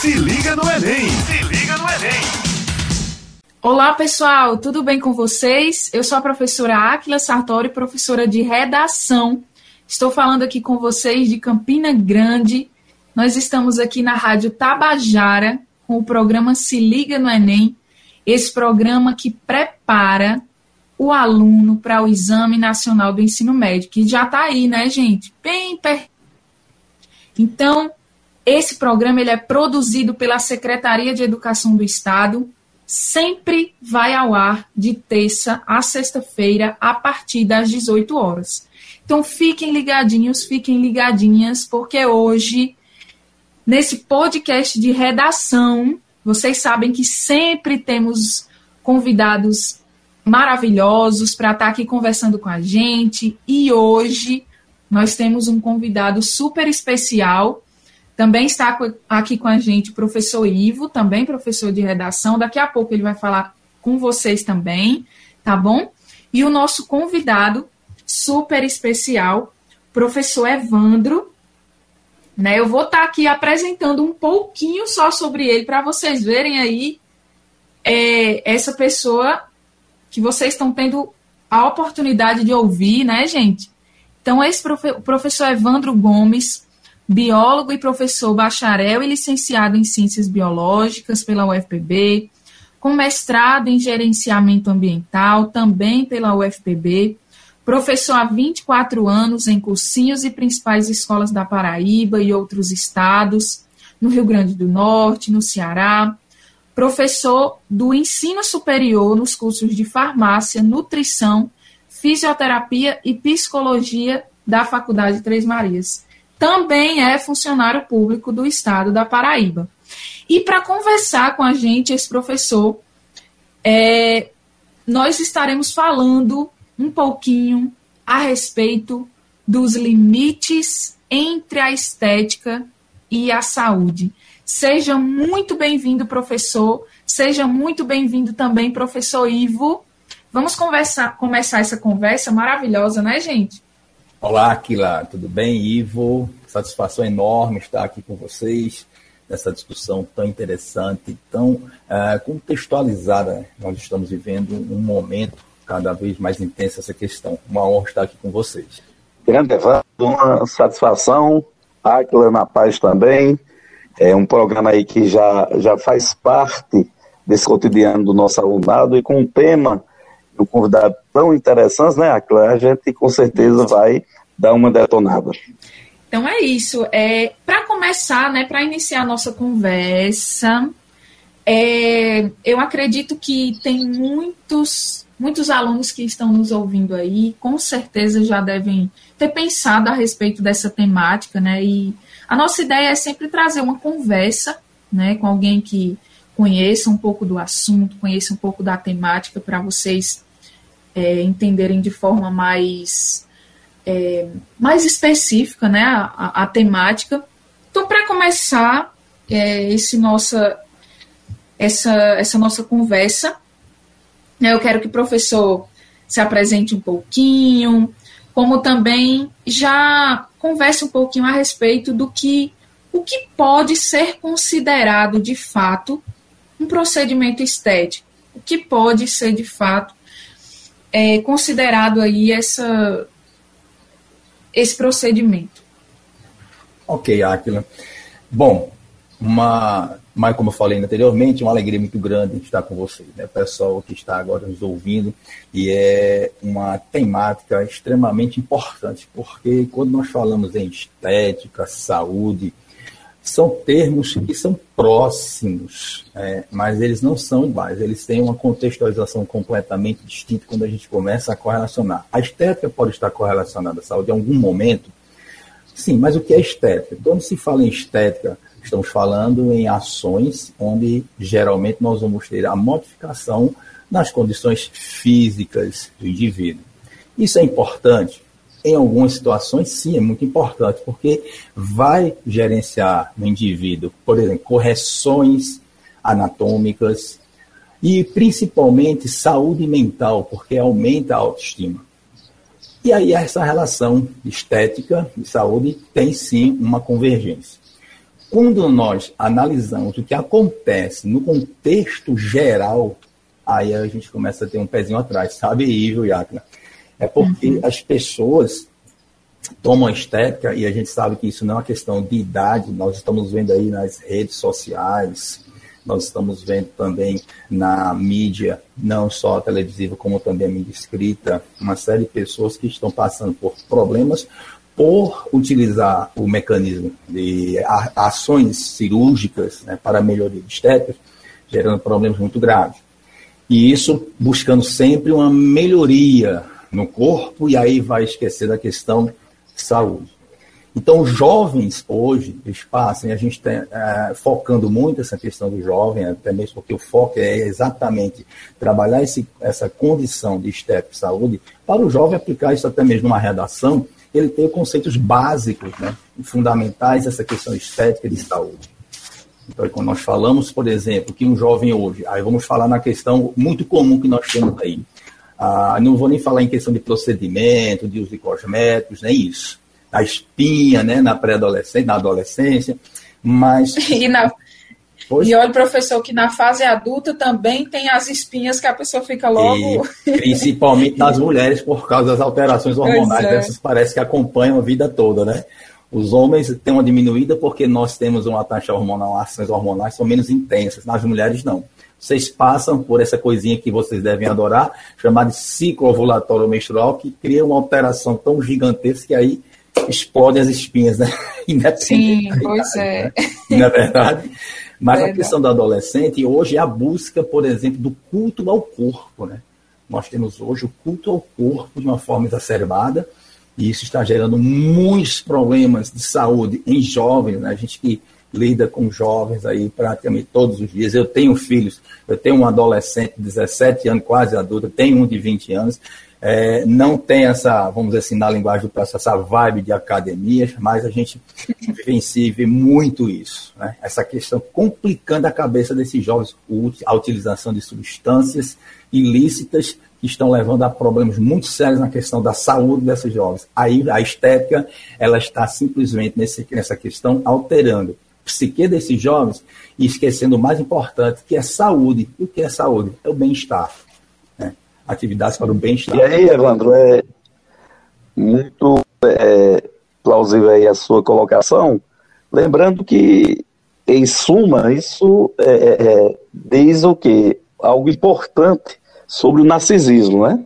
Se liga no Enem! Se liga no Enem! Olá, pessoal, tudo bem com vocês? Eu sou a professora Áquila Sartori, professora de redação. Estou falando aqui com vocês de Campina Grande. Nós estamos aqui na Rádio Tabajara com o programa Se Liga no Enem, esse programa que prepara o aluno para o Exame Nacional do Ensino Médio, que já está aí, né, gente? Bem perto. Então, esse programa ele é produzido pela Secretaria de Educação do Estado, sempre vai ao ar de terça a sexta-feira, a partir das 18 horas. Então fiquem ligadinhos, fiquem ligadinhas, porque hoje, nesse podcast de redação, vocês sabem que sempre temos convidados maravilhosos para estar aqui conversando com a gente. E hoje nós temos um convidado super especial também está aqui com a gente o professor Ivo, também professor de redação. Daqui a pouco ele vai falar com vocês também, tá bom? E o nosso convidado super especial, professor Evandro. Né? Eu vou estar tá aqui apresentando um pouquinho só sobre ele para vocês verem aí é, essa pessoa que vocês estão tendo a oportunidade de ouvir, né, gente? Então, esse profe professor Evandro Gomes, biólogo e professor bacharel e licenciado em Ciências Biológicas pela UFPB, com mestrado em Gerenciamento Ambiental, também pela UFPB, professor há 24 anos em cursinhos e principais escolas da Paraíba e outros estados, no Rio Grande do Norte, no Ceará, professor do ensino superior nos cursos de farmácia, nutrição, fisioterapia e psicologia da Faculdade Três Marias também é funcionário público do estado da Paraíba. E para conversar com a gente, esse professor, é, nós estaremos falando um pouquinho a respeito dos limites entre a estética e a saúde. Seja muito bem-vindo, professor. Seja muito bem-vindo também, professor Ivo. Vamos conversar, começar essa conversa maravilhosa, né, gente? Olá, Aquila, tudo bem? Ivo, satisfação enorme estar aqui com vocês nessa discussão tão interessante, tão uh, contextualizada. Nós estamos vivendo um momento cada vez mais intenso essa questão. Uma honra estar aqui com vocês. Grande Evandro, uma satisfação. Aquila na paz também. É um programa aí que já, já faz parte desse cotidiano do nosso alunado e com um tema um convidado tão interessante, né, Acla? A gente com certeza vai dar uma detonada. Então é isso. É, para começar, né, para iniciar a nossa conversa, é, eu acredito que tem muitos, muitos alunos que estão nos ouvindo aí, com certeza já devem ter pensado a respeito dessa temática, né? E a nossa ideia é sempre trazer uma conversa, né, com alguém que conheça um pouco do assunto, conheça um pouco da temática para vocês é, entenderem de forma mais, é, mais específica né, a, a temática. Então, para começar é, esse nossa, essa, essa nossa conversa, né, eu quero que o professor se apresente um pouquinho, como também já converse um pouquinho a respeito do que o que pode ser considerado de fato um procedimento estético, o que pode ser de fato é, considerado aí essa, esse procedimento. Ok, Aquila. Bom, uma, mas como eu falei anteriormente, uma alegria muito grande estar com vocês, né? pessoal que está agora nos ouvindo, e é uma temática extremamente importante, porque quando nós falamos em estética, saúde, são termos que são próximos, é, mas eles não são iguais, eles têm uma contextualização completamente distinta quando a gente começa a correlacionar. A estética pode estar correlacionada à saúde em algum momento, sim, mas o que é estética? Quando se fala em estética, estamos falando em ações onde geralmente nós vamos ter a modificação nas condições físicas do indivíduo. Isso é importante? Em algumas situações, sim, é muito importante, porque vai gerenciar no indivíduo, por exemplo, correções anatômicas e principalmente saúde mental, porque aumenta a autoestima. E aí essa relação estética e saúde tem sim uma convergência. quando nós analisamos o que acontece no contexto geral, aí a gente começa a ter um pezinho atrás, sabe, Ivo e Yakna? É porque uhum. as pessoas tomam a estética e a gente sabe que isso não é uma questão de idade, nós estamos vendo aí nas redes sociais, nós estamos vendo também na mídia, não só televisiva, como também a mídia escrita, uma série de pessoas que estão passando por problemas por utilizar o mecanismo de ações cirúrgicas né, para melhoria de estética, gerando problemas muito graves. E isso buscando sempre uma melhoria no corpo, e aí vai esquecer da questão de saúde. Então, jovens hoje, eles passam, a gente está é, focando muito essa questão do jovem, até mesmo porque o foco é exatamente trabalhar esse, essa condição de e saúde, para o jovem aplicar isso até mesmo numa redação, ele tem conceitos básicos, né, fundamentais dessa questão estética de saúde. Então, quando nós falamos, por exemplo, que um jovem hoje, aí vamos falar na questão muito comum que nós temos aí. Ah, não vou nem falar em questão de procedimento, de uso de cosméticos, nem isso. A espinha, né, na pré-adolescência, na adolescência, mas... E, na... e olha, professor, que na fase adulta também tem as espinhas que a pessoa fica logo... E, principalmente nas mulheres, por causa das alterações hormonais, é. essas parece que acompanham a vida toda, né? Os homens têm uma diminuída porque nós temos uma taxa hormonal, ações hormonais são menos intensas, nas mulheres não. Vocês passam por essa coisinha que vocês devem adorar, chamada de ciclo ovulatório menstrual, que cria uma alteração tão gigantesca que aí explode as espinhas, né? Sim, pois é. Né? É verdade? Mas a questão do adolescente hoje é a busca, por exemplo, do culto ao corpo, né? Nós temos hoje o culto ao corpo de uma forma exacerbada, e isso está gerando muitos problemas de saúde em jovens, né? A gente que lida com jovens aí praticamente todos os dias. Eu tenho filhos, eu tenho um adolescente de 17 anos, quase adulto, tenho um de 20 anos. É, não tem essa, vamos dizer assim, na linguagem do processo, essa vibe de academias, mas a gente vivencia e vê muito isso. Né? Essa questão complicando a cabeça desses jovens, a utilização de substâncias ilícitas que estão levando a problemas muito sérios na questão da saúde desses jovens. Aí a estética, ela está simplesmente nesse, nessa questão alterando psique desses jovens e esquecendo o mais importante, que é saúde. E o que é saúde? É o bem-estar atividades para o bem-estar. E aí, Evandro, é muito é, plausível aí a sua colocação, lembrando que, em suma, isso é, é, é diz o quê? Algo importante sobre o narcisismo, né?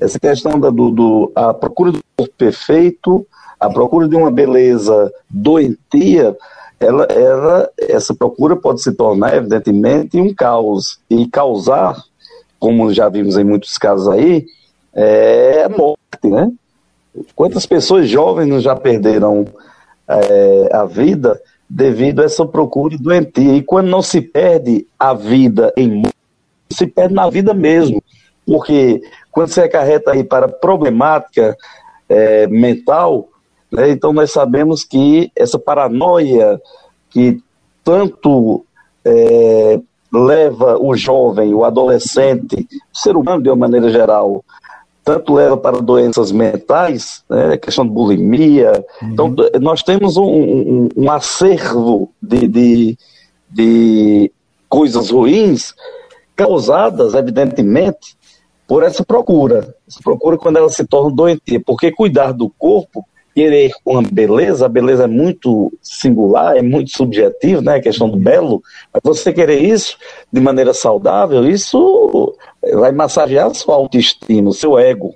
Essa questão da do, do, a procura do corpo perfeito, a procura de uma beleza doentia, ela, ela, essa procura pode se tornar, evidentemente, um caos e causar como já vimos em muitos casos aí, é morte, né? Quantas pessoas jovens já perderam é, a vida devido a essa procura doentia? E quando não se perde a vida em morte, se perde na vida mesmo. Porque quando você acarreta aí para problemática é, mental, né, então nós sabemos que essa paranoia que tanto é, leva o jovem, o adolescente, o ser humano de uma maneira geral, tanto leva para doenças mentais, né, questão de bulimia. Uhum. Então, nós temos um, um, um acervo de, de, de coisas ruins causadas, evidentemente, por essa procura. Essa procura quando ela se torna doentia. Porque cuidar do corpo querer uma beleza, a beleza é muito singular, é muito subjetivo, né? A questão do belo. Você querer isso de maneira saudável, isso vai massagear a sua autoestima, o seu ego.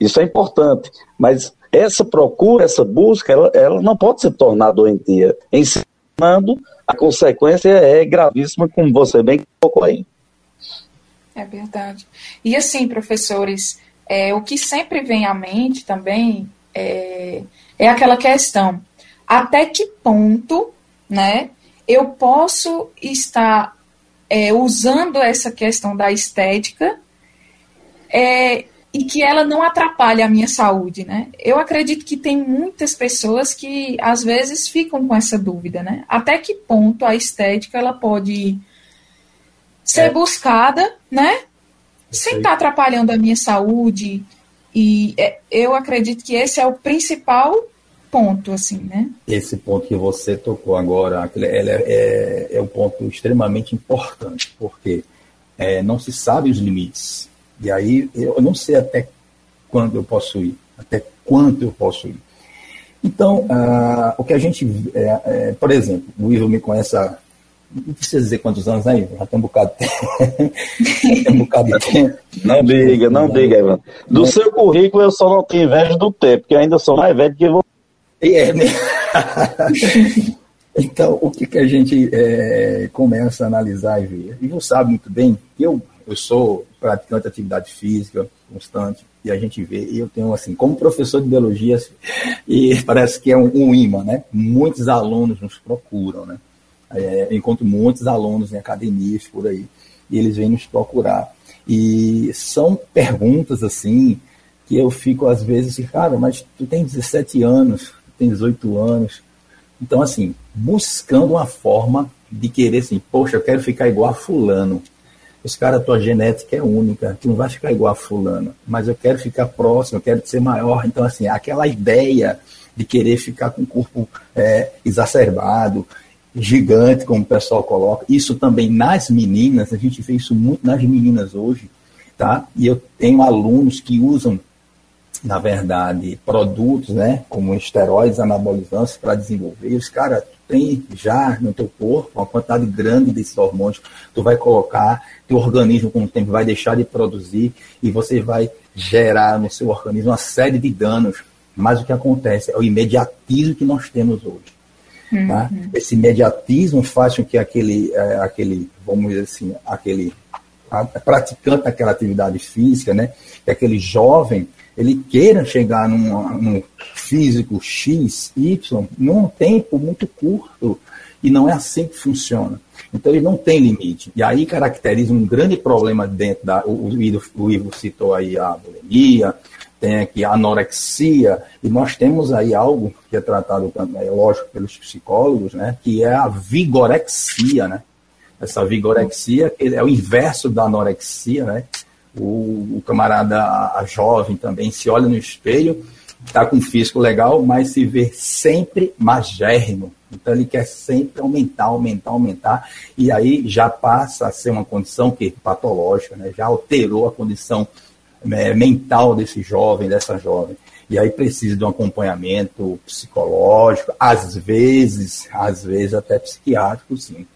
Isso é importante. Mas essa procura, essa busca, ela, ela não pode se tornar doentia. Ensinando, a consequência é gravíssima, como você bem colocou aí. É verdade. E assim, professores, é, o que sempre vem à mente também é, é aquela questão: até que ponto, né, eu posso estar é, usando essa questão da estética é, e que ela não atrapalhe a minha saúde, né? Eu acredito que tem muitas pessoas que às vezes ficam com essa dúvida, né? Até que ponto a estética ela pode ser é. buscada, né? Sem estar tá atrapalhando a minha saúde, e é, eu acredito que esse é o principal ponto, assim, né? Esse ponto que você tocou agora, ele é, é, é um ponto extremamente importante, porque é, não se sabe os limites. E aí eu não sei até quando eu posso ir, até quanto eu posso ir. Então, ah, o que a gente, é, é, por exemplo, o Ivo me conhece há, não precisa dizer quantos anos aí, já tem um bocado de tempo. tem um bocado de tempo. Não diga, não diga, Ivan. Do seu currículo eu só não tenho inveja do tempo, porque ainda sou mais velho que você. É, né? então, o que, que a gente é, começa a analisar e ver? E você sabe muito bem que eu, eu sou praticante de atividade física constante, e a gente vê, e eu tenho assim, como professor de biologia, e parece que é um, um imã, né? Muitos alunos nos procuram, né? É, encontro muitos alunos em academias por aí, e eles vêm nos procurar. E são perguntas assim, que eu fico às vezes assim, cara, mas tu tem 17 anos, tem 18 anos. Então, assim, buscando uma forma de querer assim, poxa, eu quero ficar igual a fulano. Os caras, tua genética é única, tu não vai ficar igual a fulano, mas eu quero ficar próximo, eu quero ser maior. Então, assim, aquela ideia de querer ficar com o corpo é, exacerbado, gigante, como o pessoal coloca, isso também nas meninas, a gente vê isso muito nas meninas hoje, tá? E eu tenho alunos que usam na verdade, produtos, né, como esteroides anabolizantes para desenvolver. Os caras tem já no teu corpo uma quantidade grande desses hormônios, tu vai colocar, teu organismo com o tempo vai deixar de produzir e você vai gerar no seu organismo uma série de danos. Mas o que acontece é o imediatismo que nós temos hoje. Uhum. Tá? Esse imediatismo faz com que aquele, é, aquele, vamos dizer assim, aquele praticante daquela atividade física, né, que aquele jovem, ele queira chegar num, num físico X, Y, num tempo muito curto. E não é assim que funciona. Então ele não tem limite. E aí caracteriza um grande problema dentro da. O, o, Ivo, o Ivo citou aí a bulimia, tem aqui anorexia, e nós temos aí algo que é tratado é lógico, pelos psicólogos, né? Que é a vigorexia, né? Essa vigorexia é o inverso da anorexia, né? O, o camarada a, a jovem também se olha no espelho, está com um físico legal, mas se vê sempre magérrimo. Então ele quer sempre aumentar, aumentar, aumentar, e aí já passa a ser uma condição que patológica, né? já alterou a condição é, mental desse jovem, dessa jovem. E aí precisa de um acompanhamento psicológico, às vezes, às vezes até psiquiátrico, sim.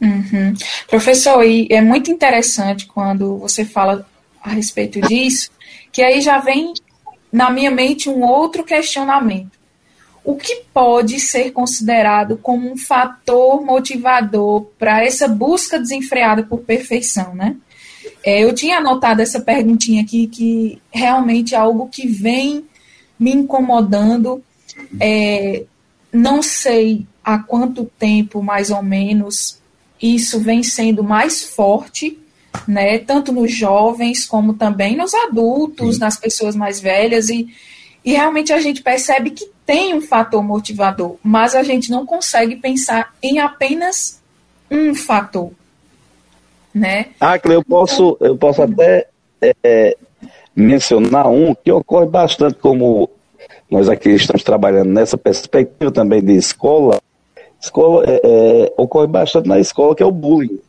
Uhum. Professor, e é muito interessante quando você fala a respeito disso, que aí já vem na minha mente um outro questionamento. O que pode ser considerado como um fator motivador para essa busca desenfreada por perfeição, né? É, eu tinha anotado essa perguntinha aqui, que realmente é algo que vem me incomodando. É, não sei há quanto tempo, mais ou menos, isso vem sendo mais forte, né, tanto nos jovens como também nos adultos, Sim. nas pessoas mais velhas e, e realmente a gente percebe que tem um fator motivador, mas a gente não consegue pensar em apenas um fator, né? Ah, eu posso, eu posso até é, mencionar um que ocorre bastante como nós aqui estamos trabalhando nessa perspectiva também de escola, escola é, é, ocorre bastante na escola, que é o bullying.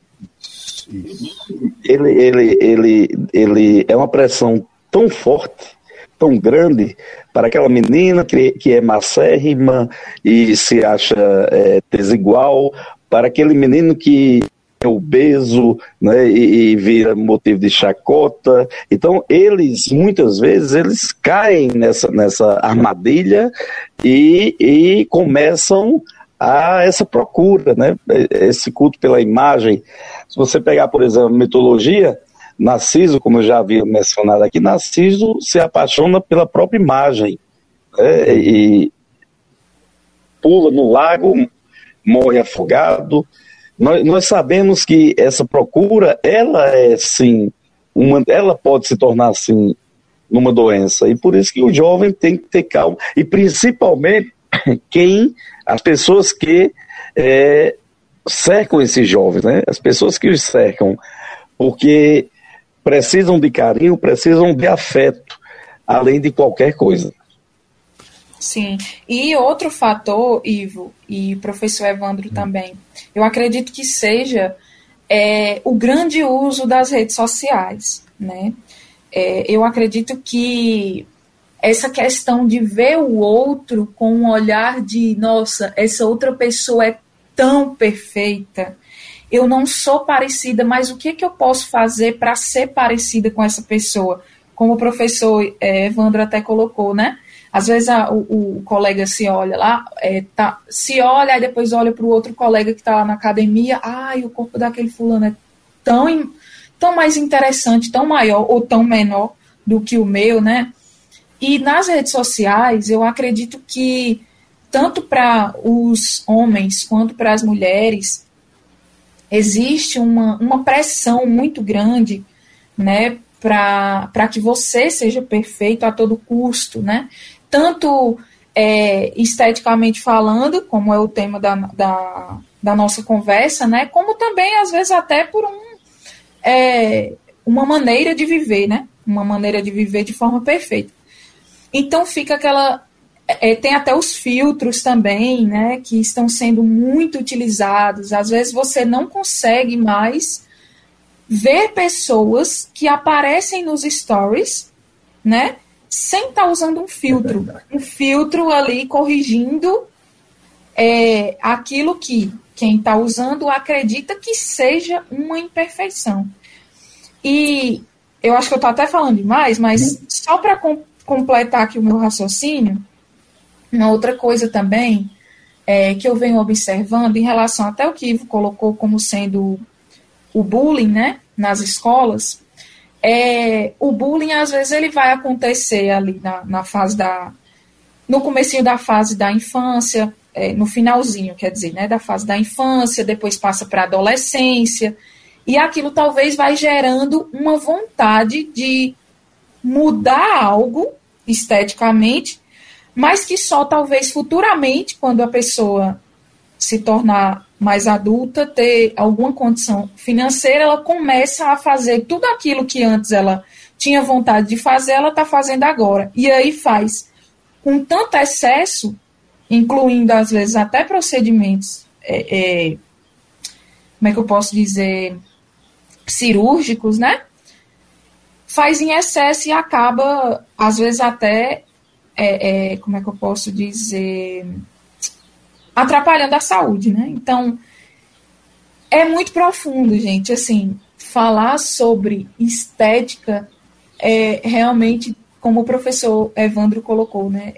Ele, ele, ele, ele é uma pressão tão forte, tão grande, para aquela menina que, que é macérrima e se acha é, desigual, para aquele menino que é obeso né, e, e, vira motivo de chacota. Então, eles, muitas vezes, eles caem nessa, nessa armadilha e, e começam a essa procura, né? esse culto pela imagem. Se você pegar, por exemplo, mitologia, Narciso, como eu já havia mencionado aqui, Narciso se apaixona pela própria imagem né? e pula no lago, morre afogado. Nós, nós sabemos que essa procura, ela é sim, uma, ela pode se tornar assim numa doença e por isso que o jovem tem que ter calma e principalmente quem as pessoas que é, cercam esses jovens, né? as pessoas que os cercam, porque precisam de carinho, precisam de afeto, além de qualquer coisa. Sim. E outro fator, Ivo e professor Evandro hum. também, eu acredito que seja é, o grande uso das redes sociais, né? É, eu acredito que essa questão de ver o outro com um olhar de, nossa, essa outra pessoa é tão perfeita, eu não sou parecida, mas o que, que eu posso fazer para ser parecida com essa pessoa? Como o professor é, Evandro até colocou, né? Às vezes a, o, o, colega se olha lá, é, tá, se olha e depois olha para o outro colega que está lá na academia, ai, o corpo daquele fulano é tão, tão mais interessante, tão maior ou tão menor do que o meu, né? E nas redes sociais, eu acredito que tanto para os homens quanto para as mulheres, existe uma, uma pressão muito grande, né, para que você seja perfeito a todo custo, né? Tanto é, esteticamente falando, como é o tema da, da, da, nossa conversa, né? Como também, às vezes, até por um, é, uma maneira de viver, né? Uma maneira de viver de forma perfeita. Então fica aquela é, tem até os filtros também, né, que estão sendo muito utilizados. Às vezes você não consegue mais ver pessoas que aparecem nos stories, né, sem estar tá usando um filtro. É um filtro ali corrigindo é, aquilo que quem está usando acredita que seja uma imperfeição. E eu acho que eu estou até falando demais, mas só para com, completar aqui o meu raciocínio, uma outra coisa também é, que eu venho observando em relação até o que Ivo colocou como sendo o bullying, né, nas escolas, é, o bullying às vezes ele vai acontecer ali na, na fase da, no comecinho da fase da infância, é, no finalzinho, quer dizer, né, da fase da infância, depois passa para a adolescência, e aquilo talvez vai gerando uma vontade de mudar algo esteticamente mas que só talvez futuramente, quando a pessoa se tornar mais adulta, ter alguma condição financeira, ela começa a fazer tudo aquilo que antes ela tinha vontade de fazer, ela está fazendo agora. E aí faz com tanto excesso, incluindo às vezes até procedimentos, é, é, como é que eu posso dizer, cirúrgicos, né? Faz em excesso e acaba, às vezes, até é, é, como é que eu posso dizer, atrapalhando a saúde, né? Então, é muito profundo, gente. Assim, falar sobre estética é realmente, como o professor Evandro colocou, né?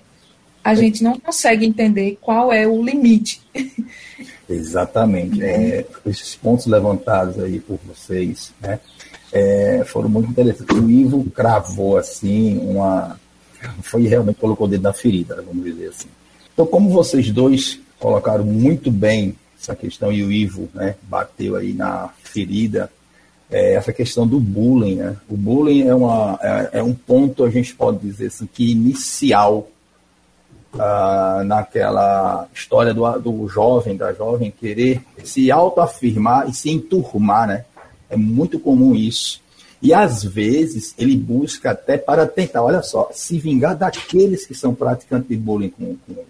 A gente não consegue entender qual é o limite. Exatamente. É, esses pontos levantados aí por vocês, né? É, foram muito interessantes. O Ivo cravou assim uma foi realmente colocou o dedo na ferida, vamos dizer assim. Então, como vocês dois colocaram muito bem essa questão, e o Ivo né, bateu aí na ferida, é, essa questão do bullying. Né? O bullying é, uma, é, é, um ponto, a gente pode dizer assim, que inicial ah, naquela história do, do jovem, da jovem querer se autoafirmar e se enturmar, né? É muito comum isso. E às vezes ele busca até para tentar, olha só, se vingar daqueles que são praticantes de bullying com, com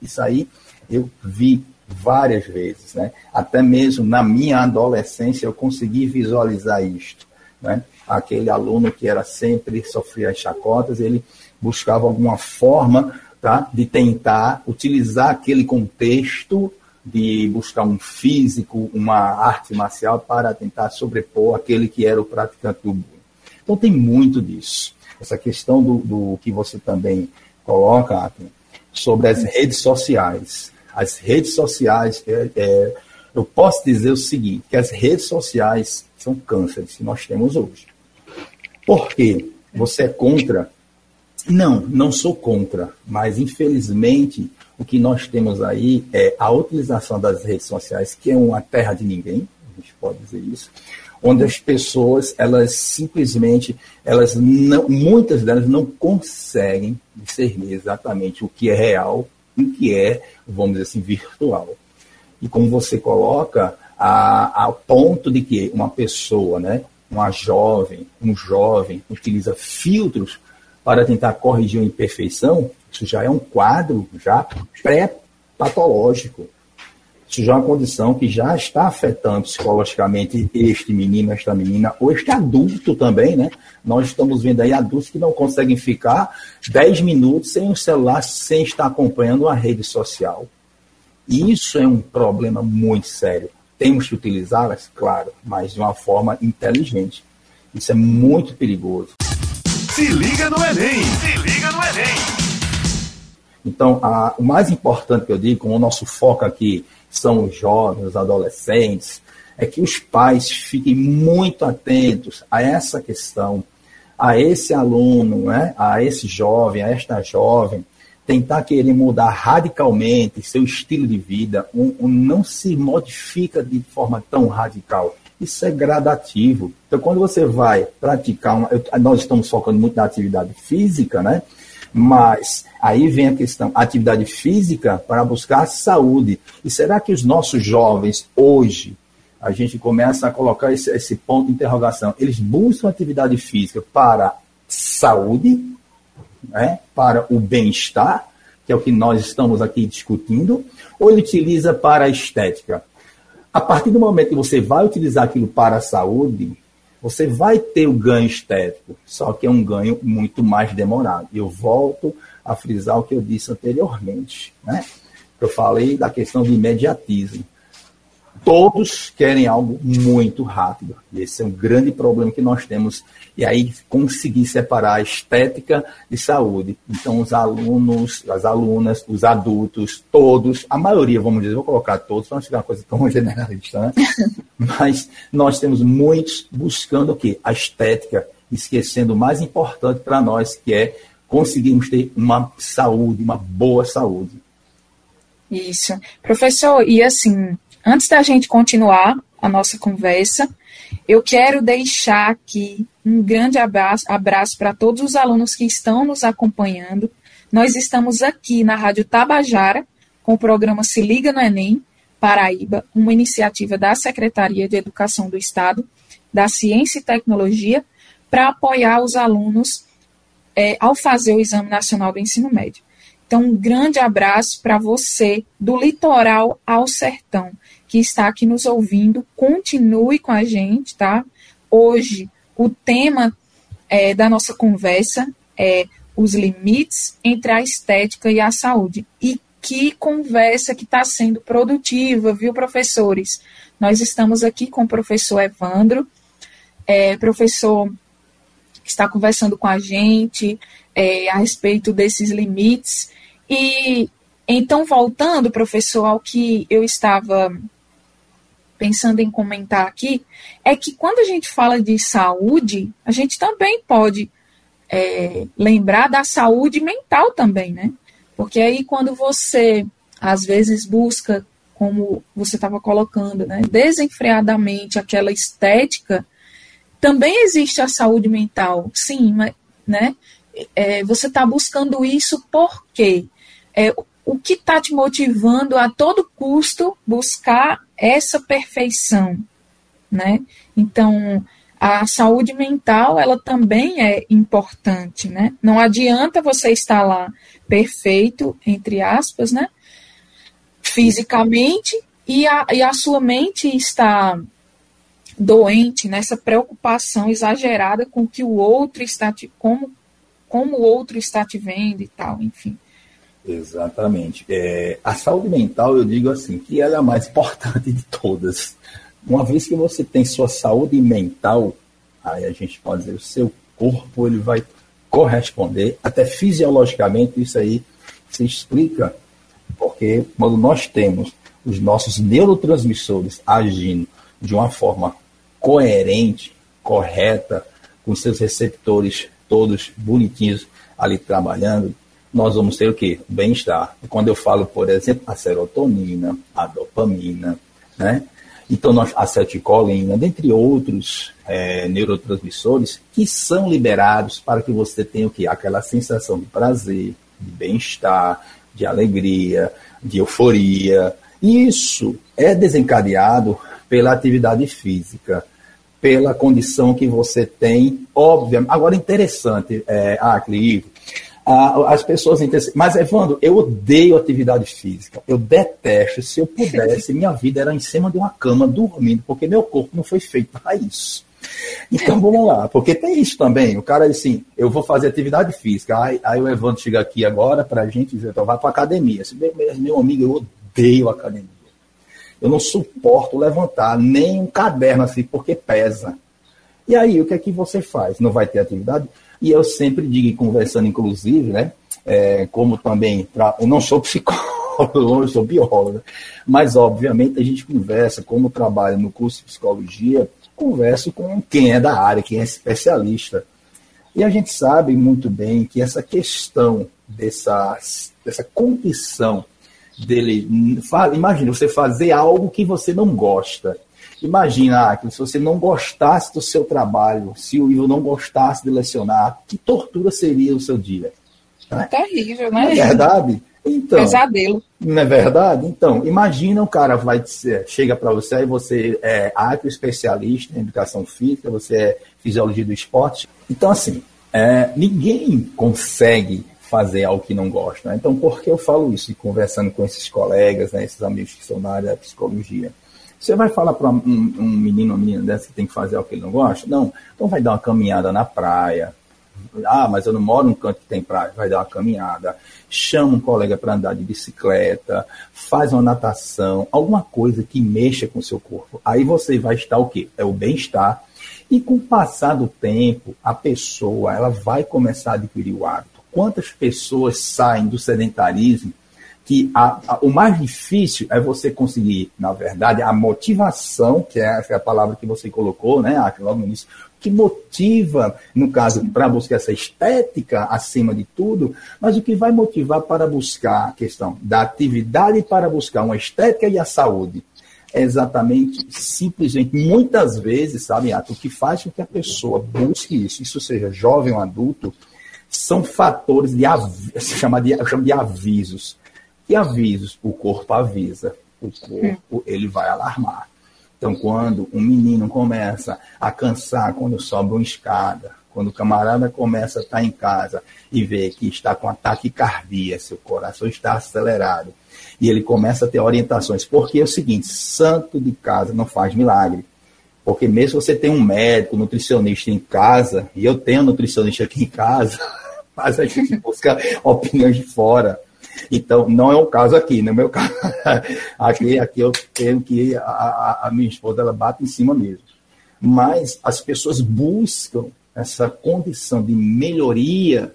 Isso aí eu vi várias vezes, né? Até mesmo na minha adolescência eu consegui visualizar isto, né? Aquele aluno que era sempre sofria chacotas, ele buscava alguma forma, tá, de tentar utilizar aquele contexto de buscar um físico, uma arte marcial para tentar sobrepor aquele que era o praticante do bullying. Então tem muito disso. Essa questão do, do que você também coloca, sobre as redes sociais. As redes sociais, é, é, eu posso dizer o seguinte, que as redes sociais são cânceres que nós temos hoje. Por quê? Você é contra? Não, não sou contra, mas infelizmente o que nós temos aí é a utilização das redes sociais, que é uma terra de ninguém, a gente pode dizer isso, onde as pessoas, elas simplesmente, elas não, muitas delas não conseguem discernir exatamente o que é real que é, vamos dizer assim, virtual. E como você coloca, a, a ponto de que uma pessoa, né, uma jovem, um jovem, utiliza filtros para tentar corrigir uma imperfeição, Isso já é um quadro já pré-patológico. Isso já é uma condição que já está afetando psicologicamente este menino, esta menina, ou este adulto também, né? Nós estamos vendo aí adultos que não conseguem ficar 10 minutos sem o celular, sem estar acompanhando uma rede social. Isso é um problema muito sério. Temos que utilizá-las, claro, mas de uma forma inteligente. Isso é muito perigoso. Se liga no Enem! Se liga no Enem! Então, a, o mais importante que eu digo, com o nosso foco aqui são os jovens, os adolescentes, é que os pais fiquem muito atentos a essa questão, a esse aluno, né, a esse jovem, a esta jovem, tentar querer mudar radicalmente seu estilo de vida, um, um, não se modifica de forma tão radical. Isso é gradativo. Então, quando você vai praticar, uma, nós estamos focando muito na atividade física, né? Mas aí vem a questão, atividade física para buscar saúde. E será que os nossos jovens hoje, a gente começa a colocar esse, esse ponto de interrogação, eles buscam atividade física para saúde, né, para o bem-estar, que é o que nós estamos aqui discutindo, ou ele utiliza para a estética? A partir do momento que você vai utilizar aquilo para a saúde, você vai ter o ganho estético, só que é um ganho muito mais demorado. Eu volto a frisar o que eu disse anteriormente. Né? Eu falei da questão do imediatismo. Todos querem algo muito rápido. E esse é um grande problema que nós temos. E aí, conseguir separar a estética de saúde. Então, os alunos, as alunas, os adultos, todos, a maioria, vamos dizer, vou colocar todos, para não ficar uma coisa tão generalista, né? Mas nós temos muitos buscando o quê? A estética, esquecendo o mais importante para nós, que é conseguirmos ter uma saúde, uma boa saúde. Isso. Professor, e assim, Antes da gente continuar a nossa conversa, eu quero deixar aqui um grande abraço, abraço para todos os alunos que estão nos acompanhando. Nós estamos aqui na Rádio Tabajara com o programa Se Liga no Enem, Paraíba, uma iniciativa da Secretaria de Educação do Estado, da Ciência e Tecnologia, para apoiar os alunos é, ao fazer o Exame Nacional do Ensino Médio. Então, um grande abraço para você, do litoral ao sertão que está aqui nos ouvindo, continue com a gente, tá? Hoje, o tema é, da nossa conversa é os limites entre a estética e a saúde. E que conversa que está sendo produtiva, viu, professores? Nós estamos aqui com o professor Evandro, é, professor que está conversando com a gente é, a respeito desses limites. E então, voltando, professor, ao que eu estava pensando em comentar aqui, é que quando a gente fala de saúde, a gente também pode é, lembrar da saúde mental também, né? Porque aí quando você às vezes busca, como você estava colocando, né, desenfreadamente aquela estética, também existe a saúde mental, sim, mas, né? É, você está buscando isso por quê? É, o que está te motivando a todo custo buscar essa perfeição, né? Então, a saúde mental, ela também é importante, né? Não adianta você estar lá perfeito, entre aspas, né? Fisicamente, e a, e a sua mente está doente nessa preocupação exagerada com que o outro está te, como como o outro está te vendo e tal, enfim. Exatamente. É, a saúde mental, eu digo assim, que ela é a mais importante de todas. Uma vez que você tem sua saúde mental, aí a gente pode dizer, o seu corpo ele vai corresponder, até fisiologicamente isso aí se explica, porque quando nós temos os nossos neurotransmissores agindo de uma forma coerente, correta, com seus receptores todos bonitinhos ali trabalhando, nós vamos ter o quê? Bem-estar. Quando eu falo, por exemplo, a serotonina, a dopamina, né? Então, nós, a acetilcolina, dentre outros é, neurotransmissores que são liberados para que você tenha o quê? Aquela sensação de prazer, de bem-estar, de alegria, de euforia. Isso é desencadeado pela atividade física, pela condição que você tem, obviamente. Agora, interessante, é, as pessoas entendem. Mas, Evandro, eu odeio atividade física. Eu detesto. Se eu pudesse, minha vida era em cima de uma cama, dormindo, porque meu corpo não foi feito para isso. Então vamos lá, porque tem isso também. O cara assim, eu vou fazer atividade física. Aí, aí o Evandro chega aqui agora para a gente dizer, então vai para academia. Meu amigo, eu odeio academia. Eu não suporto levantar nem um caderno assim, porque pesa. E aí, o que é que você faz? Não vai ter atividade? E eu sempre digo, conversando inclusive, né? É, como também, pra, eu não sou psicólogo, eu sou biólogo, né? mas obviamente a gente conversa, como trabalho no curso de psicologia, converso com quem é da área, quem é especialista. E a gente sabe muito bem que essa questão dessa, dessa condição dele. Imagina você fazer algo que você não gosta. Imagina, que se você não gostasse do seu trabalho, se o Ivo não gostasse de lecionar, que tortura seria o seu dia? Né? Terrível, né? Não é verdade? Então, Pesadelo. Não é verdade? Então, imagina um cara vai chega para você e você é arte especialista em educação física, você é fisiologia do esporte. Então, assim, é, ninguém consegue fazer algo que não gosta. Né? Então, por que eu falo isso? E conversando com esses colegas, né, esses amigos que são da área da psicologia. Você vai falar para um, um, menino ou menina dessa que tem que fazer algo que ele não gosta? Não. Então vai dar uma caminhada na praia. Ah, mas eu não moro num canto que tem praia. Vai dar uma caminhada. Chama um colega para andar de bicicleta. Faz uma natação. Alguma coisa que mexa com o seu corpo. Aí você vai estar o quê? É o bem-estar. E com o passar do tempo, a pessoa ela vai começar a adquirir o hábito. Quantas pessoas saem do sedentarismo que a, a, o mais difícil é você conseguir, na verdade, a motivação, que é é a palavra que você colocou, né, logo no início, que motiva, no caso, para buscar essa estética acima de tudo, mas o que vai motivar para buscar a questão da atividade para buscar uma estética e a saúde. É exatamente, simplesmente, muitas vezes, sabe, o que faz com que a pessoa busque isso, isso seja jovem ou adulto, são fatores de, chama de, de avisos. E avisos, o corpo avisa, o corpo ele vai alarmar. Então, quando um menino começa a cansar quando sobe uma escada, quando o camarada começa a estar em casa e vê que está com ataque cardíaco, seu coração está acelerado, e ele começa a ter orientações, porque é o seguinte, santo de casa não faz milagre. Porque mesmo você tem um médico, nutricionista em casa, e eu tenho um nutricionista aqui em casa, mas a gente busca opiniões de fora. Então, não é o caso aqui. No meu caso, aqui, aqui eu tenho que a, a minha esposa ela bate em cima mesmo. Mas as pessoas buscam essa condição de melhoria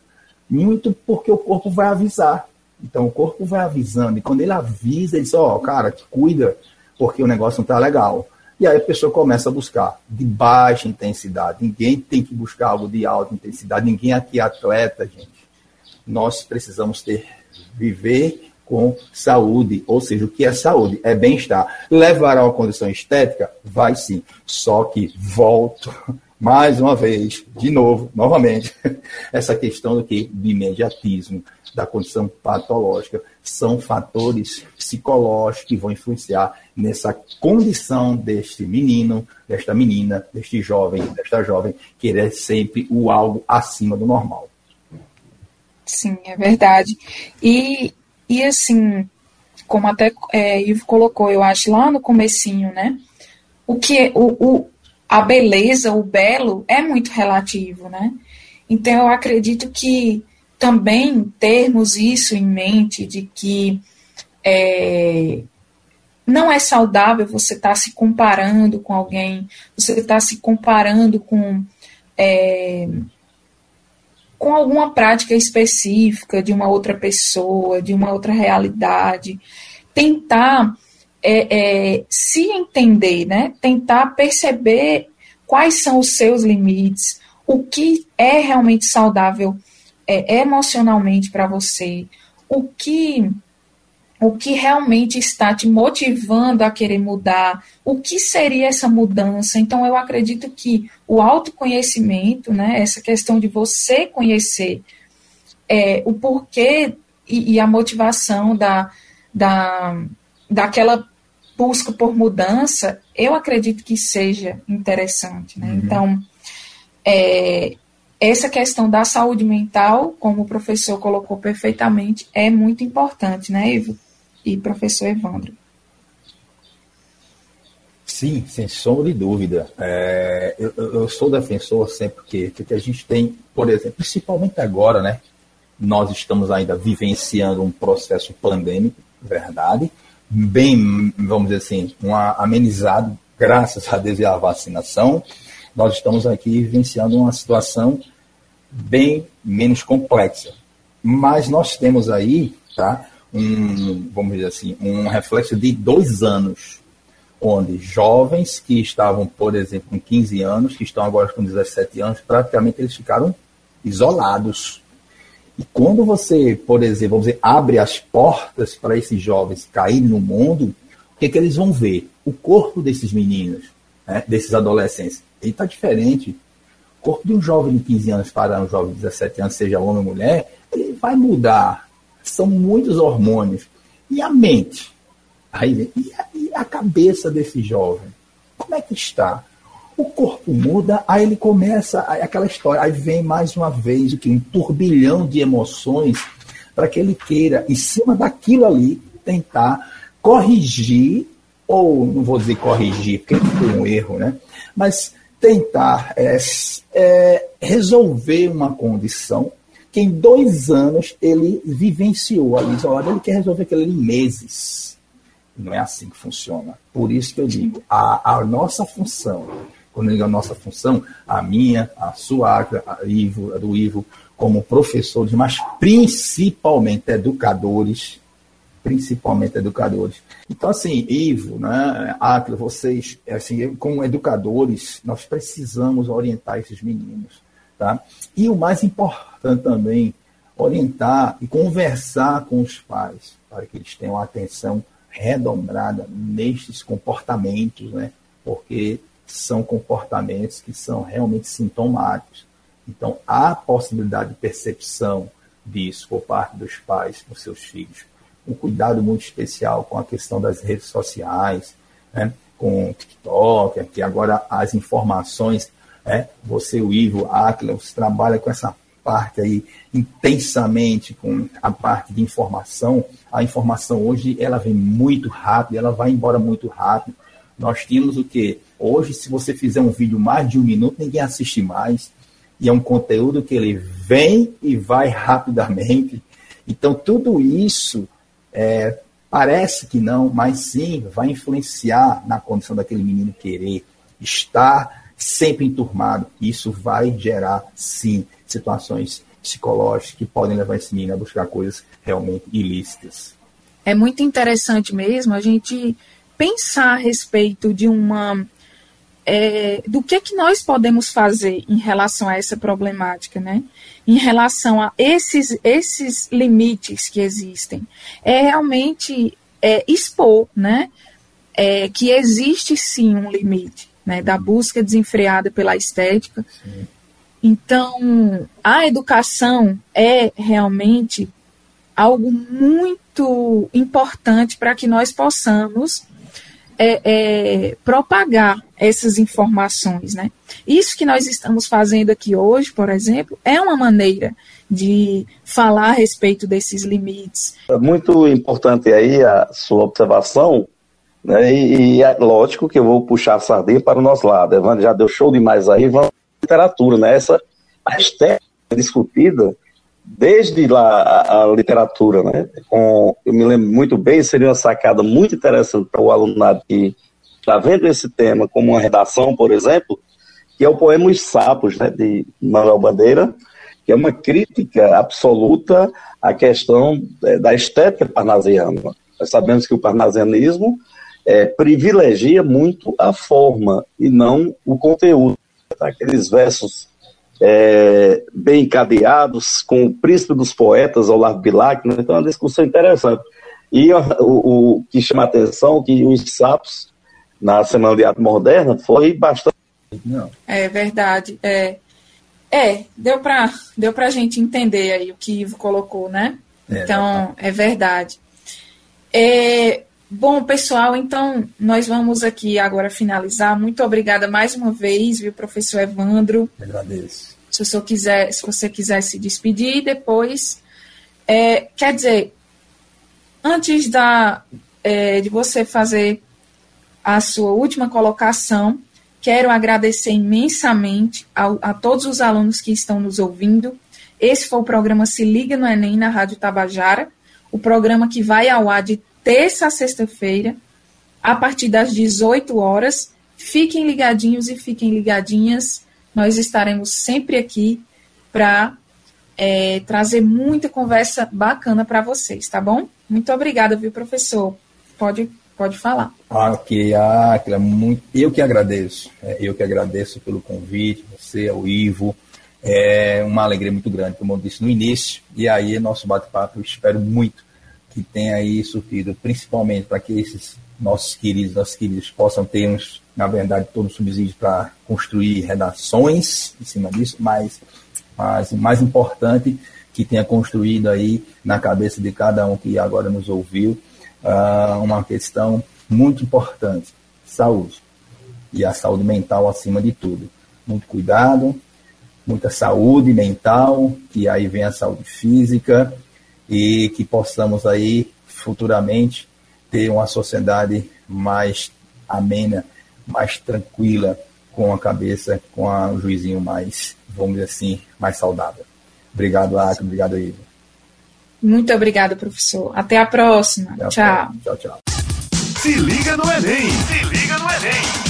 muito porque o corpo vai avisar. Então, o corpo vai avisando. E quando ele avisa, ele diz: Ó, oh, cara, cuida, porque o negócio não está legal. E aí a pessoa começa a buscar de baixa intensidade. Ninguém tem que buscar algo de alta intensidade. Ninguém aqui é atleta, gente. Nós precisamos ter viver com saúde, ou seja, o que é saúde? É bem-estar. Levará uma condição estética? Vai sim. Só que volto mais uma vez, de novo, novamente, essa questão do que de imediatismo, da condição patológica, são fatores psicológicos que vão influenciar nessa condição deste menino, desta menina, deste jovem, desta jovem, querer sempre o algo acima do normal. Sim, é verdade. E, e assim, como até é, Ivo colocou, eu acho, lá no comecinho, né? O que é, o, o, a beleza, o belo, é muito relativo, né? Então eu acredito que também termos isso em mente de que é, não é saudável você estar tá se comparando com alguém, você estar tá se comparando com é, com alguma prática específica de uma outra pessoa, de uma outra realidade, tentar é, é, se entender, né? tentar perceber quais são os seus limites, o que é realmente saudável é, emocionalmente para você, o que o que realmente está te motivando a querer mudar, o que seria essa mudança. Então, eu acredito que o autoconhecimento, né, essa questão de você conhecer é, o porquê e, e, a motivação da, da, daquela busca por mudança, eu acredito que seja interessante. Né? Uhum. Então, é, essa questão da saúde mental, como o professor colocou perfeitamente, é muito importante, né, Ivo e professor Evandro? Sim, sem sombra de dúvida. É, eu, eu, sou defensor sempre que, que a gente tem, por exemplo, principalmente agora, né? Nós estamos ainda vivenciando um processo pandêmico, verdade, bem, vamos dizer assim, amenizado, graças a Deus e vacinação. Nós estamos aqui vivenciando uma situação bem menos complexa. Mas nós temos aí, tá? Um, vamos dizer assim, um reflexo de dois anos onde jovens que estavam, por exemplo, com 15 anos, que estão agora com 17 anos, praticamente eles ficaram isolados. E quando você, por exemplo, dizer, abre as portas para esses jovens caírem no mundo, o que, é que eles vão ver? O corpo desses meninos, né, desses adolescentes, ele está diferente. O corpo de um jovem de 15 anos para um jovem de 17 anos, seja homem ou mulher, ele vai mudar. São muitos hormônios. E a mente? Aí, e a, e a cabeça desse jovem? Como é que está? O corpo muda, aí ele começa aquela história, aí vem mais uma vez o que um turbilhão de emoções para que ele queira, em cima daquilo ali, tentar corrigir, ou não vou dizer corrigir, porque foi um erro, né? Mas tentar é, é, resolver uma condição que em dois anos ele vivenciou ali. Olha, ele quer resolver aquilo em meses. Não é assim que funciona. Por isso que eu digo, a, a nossa função, quando eu digo a nossa função, a minha, a sua, a, Ivo, a do Ivo, como professores, mas principalmente educadores, principalmente educadores. Então, assim, Ivo, né, Atlas, vocês, assim, como educadores, nós precisamos orientar esses meninos, tá? E o mais importante também, orientar e conversar com os pais, para que eles tenham atenção redombrada nestes comportamentos, né? porque são comportamentos que são realmente sintomáticos. Então, há possibilidade de percepção disso por parte dos pais com seus filhos. Um cuidado muito especial com a questão das redes sociais, né? com o TikTok, que agora as informações, né? você, o Ivo você trabalha com essa parte aí intensamente com a parte de informação, a informação hoje ela vem muito rápido, ela vai embora muito rápido. Nós tínhamos o que? Hoje, se você fizer um vídeo mais de um minuto, ninguém assiste mais. E é um conteúdo que ele vem e vai rapidamente. Então, tudo isso é, parece que não, mas sim vai influenciar na condição daquele menino querer estar sempre enturmado. Isso vai gerar, sim, situações psicológicas que podem levar esse menino a buscar coisas realmente ilícitas. É muito interessante mesmo a gente pensar a respeito de uma é, do que que nós podemos fazer em relação a essa problemática, né? Em relação a esses esses limites que existem, é realmente é, expor, né? É, que existe sim um limite, né? Da busca desenfreada pela estética. Então, a educação é realmente algo muito importante para que nós possamos é, é, propagar essas informações, né? Isso que nós estamos fazendo aqui hoje, por exemplo, é uma maneira de falar a respeito desses limites. É muito importante aí a sua observação, né? E, e é lógico que eu vou puxar a sardinha para o nosso lado. Evandro já deu show demais aí, vamos literatura, né? Essa a estética discutida desde lá a, a, literatura, né? Com, eu me lembro muito bem, seria uma sacada muito interessante para o alunado que está vendo esse tema como uma redação, por exemplo, que é o poema Os Sapos, né, de Manuel Bandeira, que é uma crítica absoluta à questão é, da estética parnasiana. Nós sabemos que o parnasianismo é, privilegia muito a forma e não o conteúdo. Aqueles versos é, bem encadeados, com o príncipe dos poetas, Olavo Bilac, né? então é uma discussão interessante. E o, o, que chama a atenção que os sapos, na Semana de Arte Moderna, foi bastante. Não. É verdade. É, é deu para deu a gente entender aí o que Ivo colocou, né? É, então, é verdade. É, bom, pessoal, então nós vamos aqui agora finalizar. Muito obrigada mais uma vez, viu, professor Evandro. Agradeço Se você quiser, se você quiser se despedir, depois. É, quer dizer, antes da, é, de você fazer a sua última colocação, quero agradecer imensamente a, a todos os alunos que estão nos ouvindo. Esse foi o programa Se Liga no Enem na Rádio Tabajara, o programa que vai ao ar de terça a sexta-feira, a partir das 18 horas. Fiquem ligadinhos e fiquem ligadinhas. Nós estaremos sempre aqui para é, trazer muita conversa bacana para vocês, tá bom? Muito obrigada, viu, professor? Pode, pode falar. Ah, ok, ah, muito, eu que agradeço. É, eu que agradeço pelo convite, você, o Ivo. É uma alegria muito grande, como eu disse no início. E aí, nosso bate-papo, espero muito que tenha aí surtido, principalmente para que esses nossos queridos, nossos queridos possam ter uns, na verdade, todo o subsídio para construir redações em cima disso, mas, mas o mais importante que tenha construído aí na cabeça de cada um que agora nos ouviu uh, uma questão muito importante, saúde. E a saúde mental acima de tudo. Muito cuidado, muita saúde mental, que aí vem a saúde física, e que possamos aí futuramente ter uma sociedade mais amena, mais tranquila, com a cabeça, com a, o juizinho mais, vamos dizer assim, mais saudável. Obrigado, Acre. Obrigado, Ivo. Muito obrigada, professor. Até a próxima. Até a tchau. Próxima. Tchau, tchau. Se liga no Enem! Se liga no Enem!